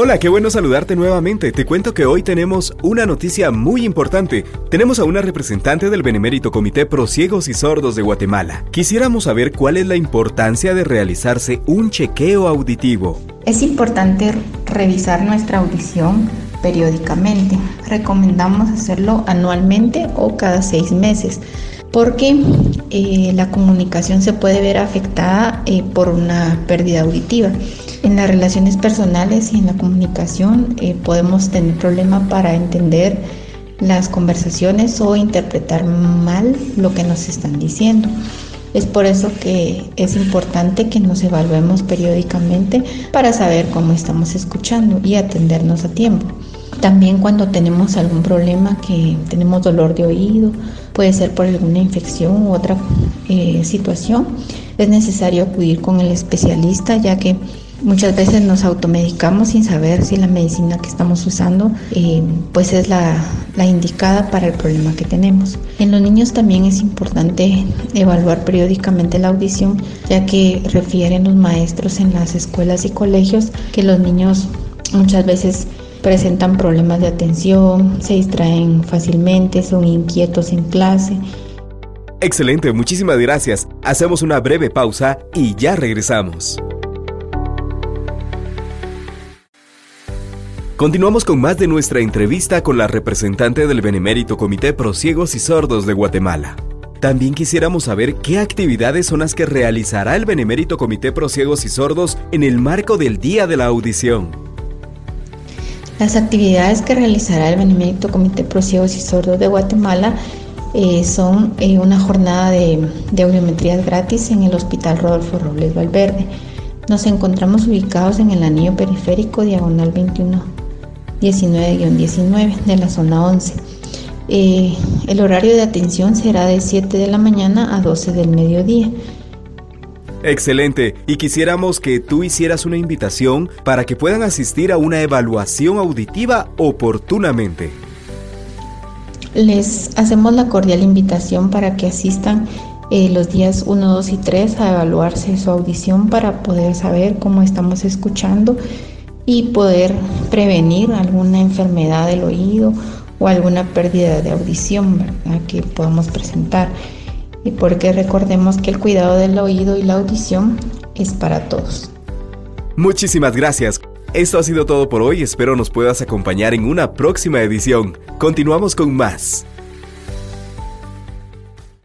Hola, qué bueno saludarte nuevamente. Te cuento que hoy tenemos una noticia muy importante. Tenemos a una representante del Benemérito Comité Pro Ciegos y Sordos de Guatemala. Quisiéramos saber cuál es la importancia de realizarse un chequeo auditivo. Es importante revisar nuestra audición periódicamente. Recomendamos hacerlo anualmente o cada seis meses porque eh, la comunicación se puede ver afectada eh, por una pérdida auditiva. En las relaciones personales y en la comunicación eh, podemos tener problemas para entender las conversaciones o interpretar mal lo que nos están diciendo. Es por eso que es importante que nos evaluemos periódicamente para saber cómo estamos escuchando y atendernos a tiempo. También cuando tenemos algún problema, que tenemos dolor de oído, puede ser por alguna infección u otra eh, situación, es necesario acudir con el especialista ya que Muchas veces nos automedicamos sin saber si la medicina que estamos usando eh, pues es la, la, indicada para el problema que tenemos. En los niños también es importante evaluar periódicamente la audición ya que refieren los maestros en las escuelas y colegios que los niños muchas veces presentan problemas de atención, se distraen fácilmente, son inquietos en clase. Excelente, muchísimas gracias. Hacemos una breve pausa y ya regresamos. Continuamos con más de nuestra entrevista con la representante del Benemérito Comité Pro Ciegos y Sordos de Guatemala. También quisiéramos saber qué actividades son las que realizará el Benemérito Comité Pro Ciegos y Sordos en el marco del Día de la Audición. Las actividades que realizará el Benemérito Comité Pro Ciegos y Sordos de Guatemala eh, son eh, una jornada de, de audiometrías gratis en el Hospital Rodolfo Robles Valverde. Nos encontramos ubicados en el anillo periférico diagonal 21 19-19 de la zona 11. Eh, el horario de atención será de 7 de la mañana a 12 del mediodía. Excelente, y quisiéramos que tú hicieras una invitación para que puedan asistir a una evaluación auditiva oportunamente. Les hacemos la cordial invitación para que asistan eh, los días 1, 2 y 3 a evaluarse su audición para poder saber cómo estamos escuchando y poder prevenir alguna enfermedad del oído o alguna pérdida de audición que podamos presentar. Porque recordemos que el cuidado del oído y la audición es para todos. Muchísimas gracias. Esto ha sido todo por hoy. Espero nos puedas acompañar en una próxima edición. Continuamos con más.